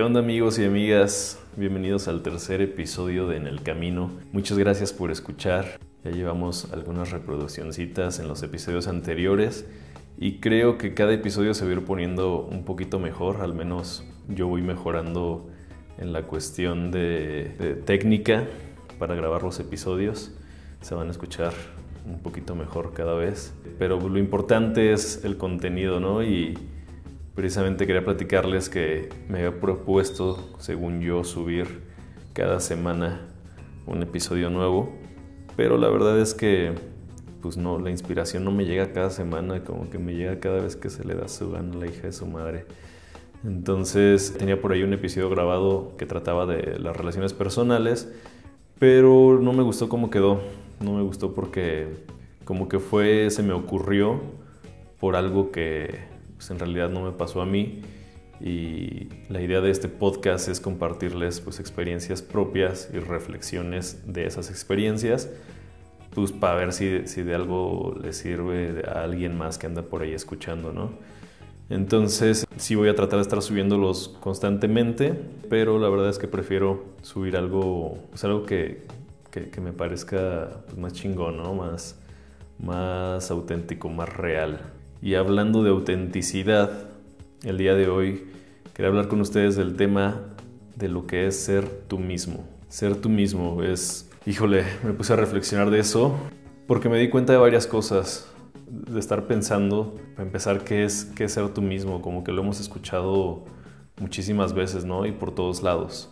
¿Qué onda amigos y amigas? Bienvenidos al tercer episodio de En el Camino. Muchas gracias por escuchar. Ya llevamos algunas reproduccioncitas en los episodios anteriores y creo que cada episodio se va a ir poniendo un poquito mejor, al menos yo voy mejorando en la cuestión de, de técnica para grabar los episodios. Se van a escuchar un poquito mejor cada vez. Pero lo importante es el contenido, ¿no? Y precisamente quería platicarles que me había propuesto, según yo, subir cada semana un episodio nuevo. Pero la verdad es que, pues no, la inspiración no me llega cada semana, como que me llega cada vez que se le da su gana a la hija de su madre. Entonces tenía por ahí un episodio grabado que trataba de las relaciones personales, pero no me gustó cómo quedó. No me gustó porque como que fue, se me ocurrió por algo que pues, en realidad no me pasó a mí. Y la idea de este podcast es compartirles pues, experiencias propias y reflexiones de esas experiencias, pues para ver si, si de algo le sirve a alguien más que anda por ahí escuchando, ¿no? Entonces sí voy a tratar de estar subiéndolos constantemente, pero la verdad es que prefiero subir algo, pues algo que, que, me parezca pues, más chingón, ¿no? Más, más auténtico, más real. Y hablando de autenticidad, el día de hoy quería hablar con ustedes del tema de lo que es ser tú mismo. Ser tú mismo es, híjole, me puse a reflexionar de eso porque me di cuenta de varias cosas de estar pensando, para empezar, qué es, qué es ser tú mismo, como que lo hemos escuchado muchísimas veces, ¿no? Y por todos lados.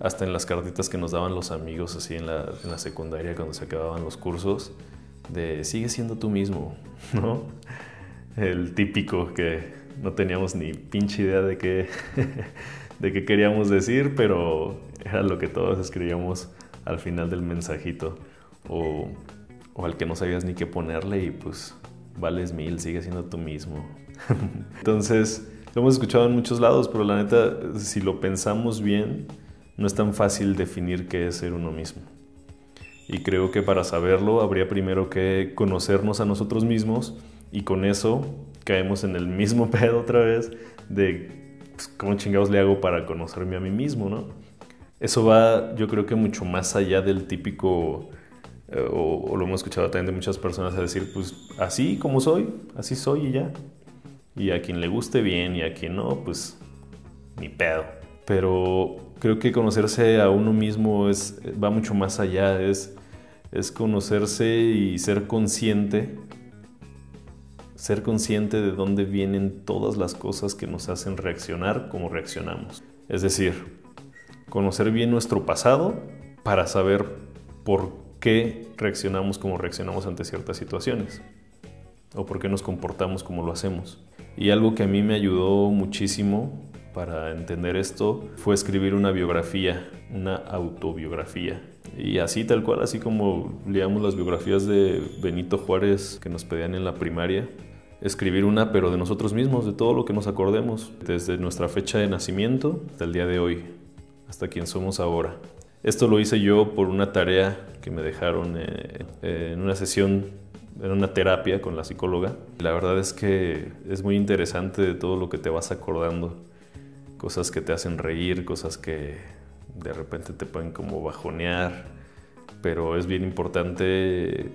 Hasta en las cartitas que nos daban los amigos así en la, en la secundaria cuando se acababan los cursos, de sigue siendo tú mismo, ¿no? El típico que no teníamos ni pinche idea de qué, de qué queríamos decir, pero era lo que todos escribíamos al final del mensajito. O o al que no sabías ni qué ponerle y pues vales mil, sigue siendo tú mismo. Entonces, lo hemos escuchado en muchos lados, pero la neta, si lo pensamos bien, no es tan fácil definir qué es ser uno mismo. Y creo que para saberlo habría primero que conocernos a nosotros mismos y con eso caemos en el mismo pedo otra vez de pues, cómo chingados le hago para conocerme a mí mismo, ¿no? Eso va, yo creo que mucho más allá del típico eh, o, lo hemos escuchado también de muchas personas a decir, pues así como soy, así soy y ya. Y a quien le guste bien y a quien no, pues ni pedo. Pero creo que conocerse a uno mismo es, va mucho más allá, es, es conocerse y ser consciente, ser consciente de dónde vienen todas las cosas que nos hacen reaccionar como reaccionamos. Es decir, conocer bien nuestro pasado para saber por qué reaccionamos como reaccionamos ante ciertas situaciones o por qué nos comportamos como lo hacemos. Y algo que a mí me ayudó muchísimo para entender esto fue escribir una biografía, una autobiografía. Y así tal cual, así como leíamos las biografías de Benito Juárez que nos pedían en la primaria, escribir una pero de nosotros mismos, de todo lo que nos acordemos, desde nuestra fecha de nacimiento hasta el día de hoy, hasta quien somos ahora. Esto lo hice yo por una tarea que me dejaron eh, en una sesión, en una terapia con la psicóloga. La verdad es que es muy interesante de todo lo que te vas acordando. Cosas que te hacen reír, cosas que de repente te pueden como bajonear. Pero es bien importante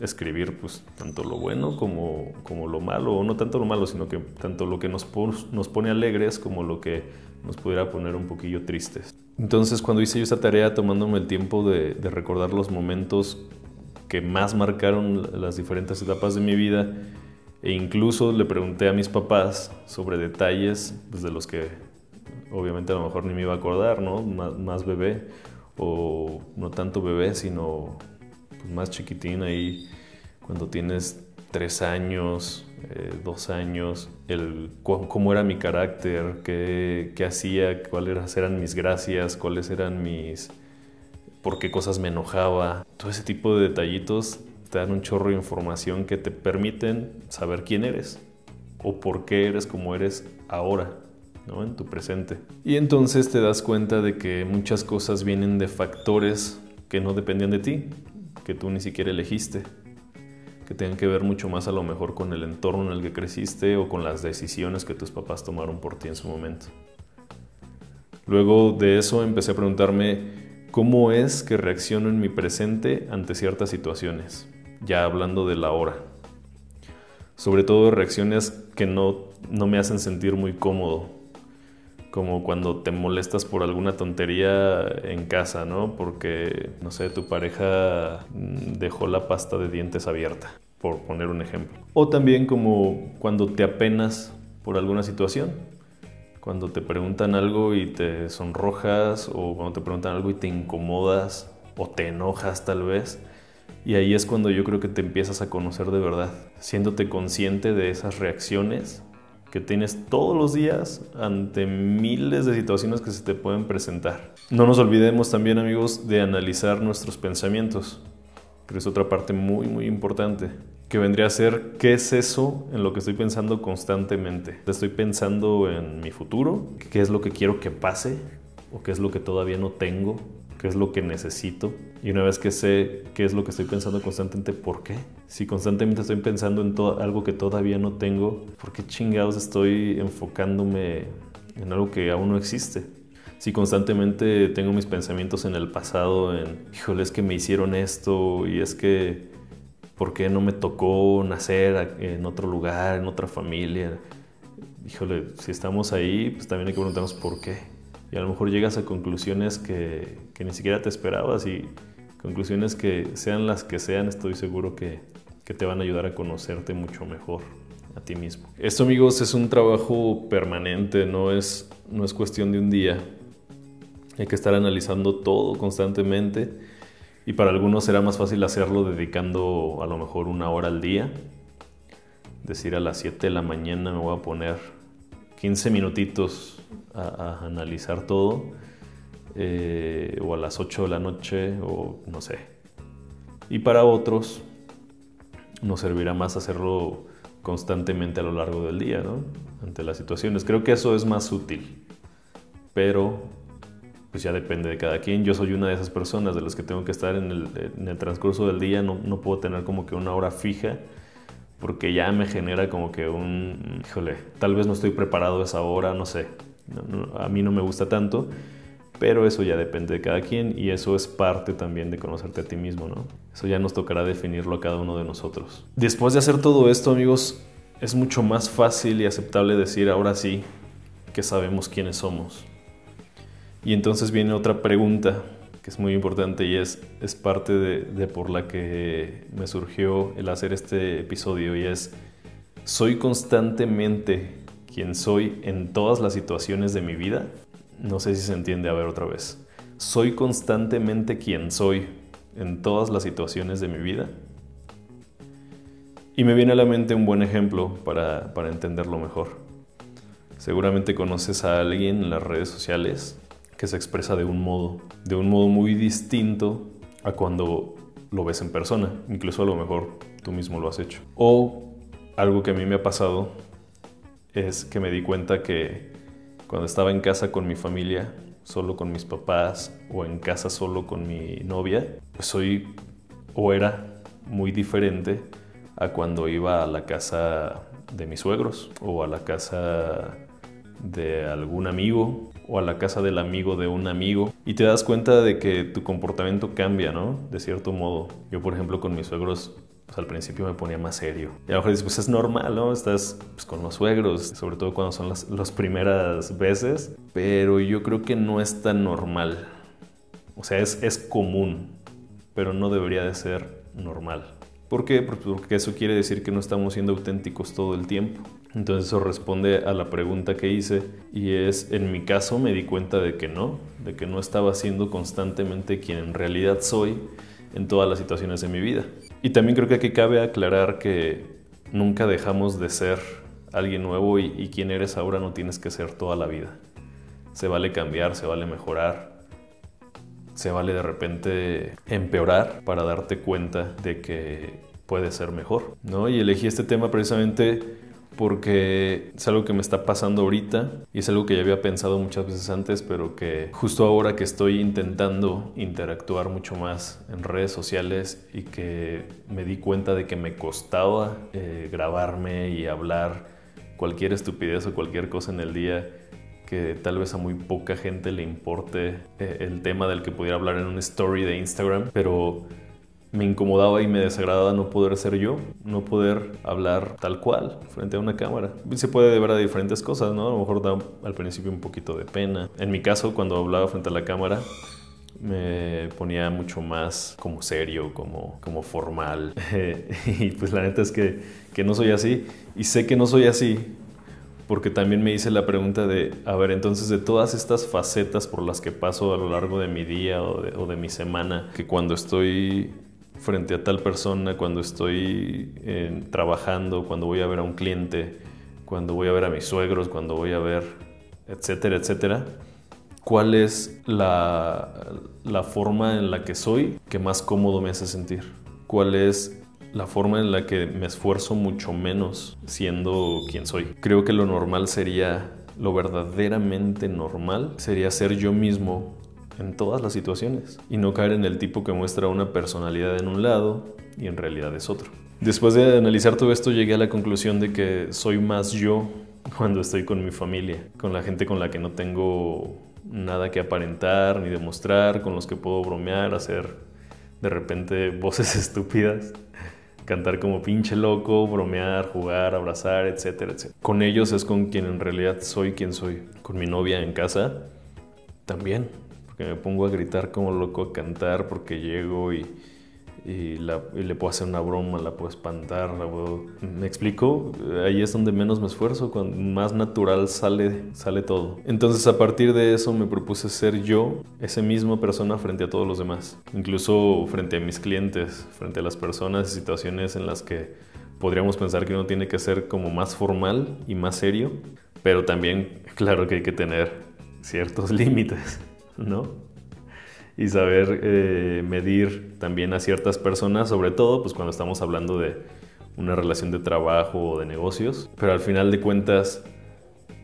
escribir pues tanto lo bueno como, como lo malo, o no tanto lo malo, sino que tanto lo que nos, nos pone alegres como lo que nos pudiera poner un poquillo tristes. Entonces cuando hice yo esta tarea tomándome el tiempo de, recordar los momentos que más marcaron las diferentes etapas de mi vida e incluso le pregunté a mis papás sobre detalles pues, de los que obviamente a lo mejor ni me iba a acordar, ¿no? Más, bebé o no tanto bebé, sino pues, más chiquitín ahí cuando tienes tres años, eh, dos años, el, cómo era mi carácter, qué, qué hacía, cuáles eran mis gracias, cuáles eran mis... por qué cosas me enojaba. Todo ese tipo de detallitos te dan un chorro de información que te permiten saber quién eres o por qué eres como eres ahora. ¿No? en tu presente. Y entonces te das cuenta de que muchas cosas vienen de factores que no dependían de ti, que tú ni siquiera elegiste que tengan que ver mucho más a lo mejor con el entorno en el que creciste o con las decisiones que tus papás tomaron por ti en su momento. Luego de eso empecé a preguntarme cómo es que reacciono en mi presente ante ciertas situaciones, ya hablando de la hora. Sobre todo reacciones que no, no me hacen sentir muy cómodo, como cuando te molestas por alguna tontería en casa, ¿no? Porque, no sé, tu pareja mm, dejó la pasta de dientes abierta, por poner un ejemplo. O también como cuando te apenas por alguna situación. Cuando te preguntan algo y te sonrojas, o cuando te preguntan algo y te incomodas, o te enojas tal vez. Y ahí es cuando yo creo que te empiezas a conocer de verdad, siéndote consciente de esas reacciones que tienes todos los días ante miles de situaciones que se te pueden presentar. No nos olvidemos también amigos de analizar nuestros pensamientos, pero es otra parte muy muy importante, que vendría a ser qué es eso en lo que estoy pensando constantemente. Estoy pensando en mi futuro, qué es lo que quiero que pase o qué es lo que todavía no tengo qué es lo que necesito. Y una vez que sé qué es lo que estoy pensando constantemente, ¿por qué? Si constantemente estoy pensando en algo que todavía no tengo, ¿por qué chingados estoy enfocándome en algo que aún no existe? Si constantemente tengo mis pensamientos en el pasado, en, híjole, es que me hicieron esto y es que, ¿por qué no me tocó nacer en otro lugar, en otra familia? Híjole, si estamos ahí, pues también hay que preguntarnos por qué y a lo mejor llegas a conclusiones que, que, ni siquiera te esperabas y conclusiones que sean las que sean, estoy seguro que, que te van a ayudar a conocerte mucho mejor a ti mismo. Esto amigos es un trabajo permanente, no es, no es cuestión de un día. Hay que estar analizando todo constantemente y para algunos será más fácil hacerlo dedicando a lo mejor una hora al día. Decir a las 7 de la mañana me voy a poner 15 minutitos a, analizar todo, eh, o a las 8 de la noche, o no sé. Y para otros nos servirá más hacerlo constantemente a lo largo del día, ¿no? Ante las situaciones. Creo que eso es más útil, pero pues ya depende de cada quien. Yo soy una de esas personas de las que tengo que estar en el, transcurso del día, no, no puedo tener como que una hora fija porque ya me genera como que un, híjole, tal vez no estoy preparado esa hora, no sé, a mí no me gusta tanto, pero eso ya depende de cada quien y eso es parte también de conocerte a ti mismo, ¿no? Eso ya nos tocará definirlo a cada uno de nosotros. Después de hacer todo esto, amigos, es mucho más fácil y aceptable decir ahora sí que sabemos quiénes somos. Y entonces viene otra pregunta que es muy importante y es, es parte de, por la que me surgió el hacer este episodio y es, ¿soy constantemente quien soy en todas las situaciones de mi vida? No sé si se entiende, a ver otra vez. ¿Soy constantemente quien soy en todas las situaciones de mi vida? Y me viene a la mente un buen ejemplo para, para entenderlo mejor. Seguramente conoces a alguien en las redes sociales que se expresa de un modo, de un modo muy distinto a cuando lo ves en persona. Incluso a lo mejor tú mismo lo has hecho. O algo que a mí me ha pasado es que me di cuenta que cuando estaba en casa con mi familia, solo con mis papás, o en casa solo con mi novia, pues soy o era muy diferente a cuando iba a la casa de mis suegros o a la casa de algún amigo o a la casa del amigo de un amigo y te das cuenta de que tu comportamiento cambia, ¿no? De cierto modo. Yo, por ejemplo, con mis suegros pues, al principio me ponía más serio. Y a lo mejor dices, pues es normal, ¿no? Estás pues, con los suegros, sobre todo cuando son las, las primeras veces. Pero yo creo que no es tan normal. O sea, es, es común, pero no debería de ser normal. ¿Por qué? Porque eso quiere decir que no estamos siendo auténticos todo el tiempo. Entonces eso responde a la pregunta que hice y es, en mi caso me di cuenta de que no, de que no estaba siendo constantemente quien en realidad soy en todas las situaciones de mi vida. Y también creo que aquí cabe aclarar que nunca dejamos de ser alguien nuevo y, quien eres ahora no tienes que ser toda la vida. Se vale cambiar, se vale mejorar, se vale de repente empeorar para darte cuenta de que puede ser mejor, ¿no? Y elegí este tema precisamente porque es algo que me está pasando ahorita y es algo que ya había pensado muchas veces antes, pero que justo ahora que estoy intentando interactuar mucho más en redes sociales y que me di cuenta de que me costaba eh, grabarme y hablar cualquier estupidez o cualquier cosa en el día que tal vez a muy poca gente le importe eh, el tema del que pudiera hablar en una story de Instagram, pero me incomodaba y me desagradaba no poder ser yo, no poder hablar tal cual frente a una cámara. Se puede ver a diferentes cosas, ¿no? A lo mejor da al principio un poquito de pena. En mi caso, cuando hablaba frente a la cámara, me ponía mucho más como serio, como, como formal. y pues la neta es que, que no soy así. Y sé que no soy así porque también me hice la pregunta de, a ver, entonces de todas estas facetas por las que paso a lo largo de mi día o de, o de mi semana, que cuando estoy frente a tal persona, cuando estoy eh, trabajando, cuando voy a ver a un cliente, cuando voy a ver a mis suegros, cuando voy a ver, etcétera, etcétera. ¿Cuál es la, la forma en la que soy que más cómodo me hace sentir? ¿Cuál es la forma en la que me esfuerzo mucho menos siendo quien soy? Creo que lo normal sería, lo verdaderamente normal sería ser yo mismo en todas las situaciones y no caer en el tipo que muestra una personalidad en un lado y en realidad es otro. Después de analizar todo esto llegué a la conclusión de que soy más yo cuando estoy con mi familia, con la gente con la que no tengo nada que aparentar ni demostrar, con los que puedo bromear, hacer de repente voces estúpidas, cantar como pinche loco, bromear, jugar, abrazar, etcétera, etcétera. Con ellos es con quien en realidad soy quien soy. Con mi novia en casa también que me pongo a gritar como loco, a cantar porque llego y, y, le puedo hacer una broma, la puedo espantar, la puedo... ¿Me explico? Ahí es donde menos me esfuerzo, cuando más natural sale, sale todo. Entonces a partir de eso me propuse ser yo, esa misma persona frente a todos los demás, incluso frente a mis clientes, frente a las personas y situaciones en las que podríamos pensar que uno tiene que ser como más formal y más serio, pero también claro que hay que tener ciertos límites. ¿No? Y saber eh, medir también a ciertas personas, sobre todo pues cuando estamos hablando de una relación de trabajo o de negocios, pero al final de cuentas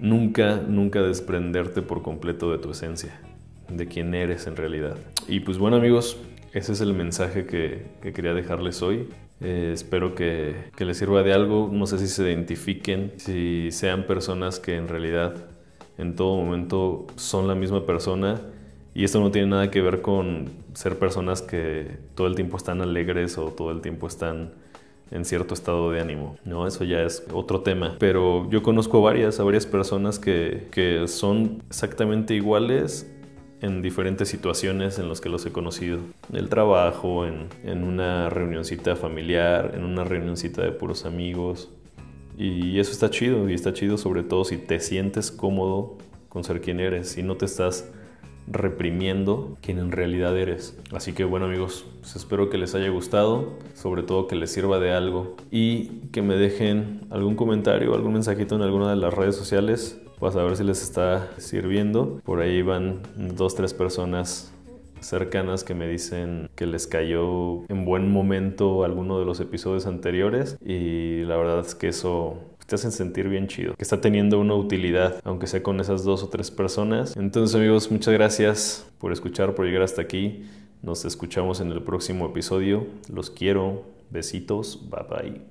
nunca, nunca desprenderte por completo de tu esencia, de quién eres en realidad. Y pues bueno amigos, ese es el mensaje que, quería dejarles hoy. Eh, espero que, que, les sirva de algo. No sé si se identifiquen, si sean personas que en realidad en todo momento son la misma persona y esto no tiene nada que ver con ser personas que todo el tiempo están alegres o todo el tiempo están en cierto estado de ánimo, ¿no? Eso ya es otro tema. Pero yo conozco varias, a varias personas que, que son exactamente iguales en diferentes situaciones en las que los he conocido. En el trabajo, en, en una reunioncita familiar, en una reunioncita de puros amigos. Y eso está chido, y está chido sobre todo si te sientes cómodo con ser quien eres y no te estás reprimiendo quien en realidad eres. Así que bueno amigos, pues espero que les haya gustado, sobre todo que les sirva de algo y que me dejen algún comentario, algún mensajito en alguna de las redes sociales para saber si les está sirviendo. Por ahí van dos, tres personas cercanas que me dicen que les cayó en buen momento alguno de los episodios anteriores y la verdad es que eso te hacen sentir bien chido, que está teniendo una utilidad, aunque sea con esas dos o tres personas. Entonces amigos, muchas gracias por escuchar, por llegar hasta aquí. Nos escuchamos en el próximo episodio. Los quiero. Besitos. Bye bye.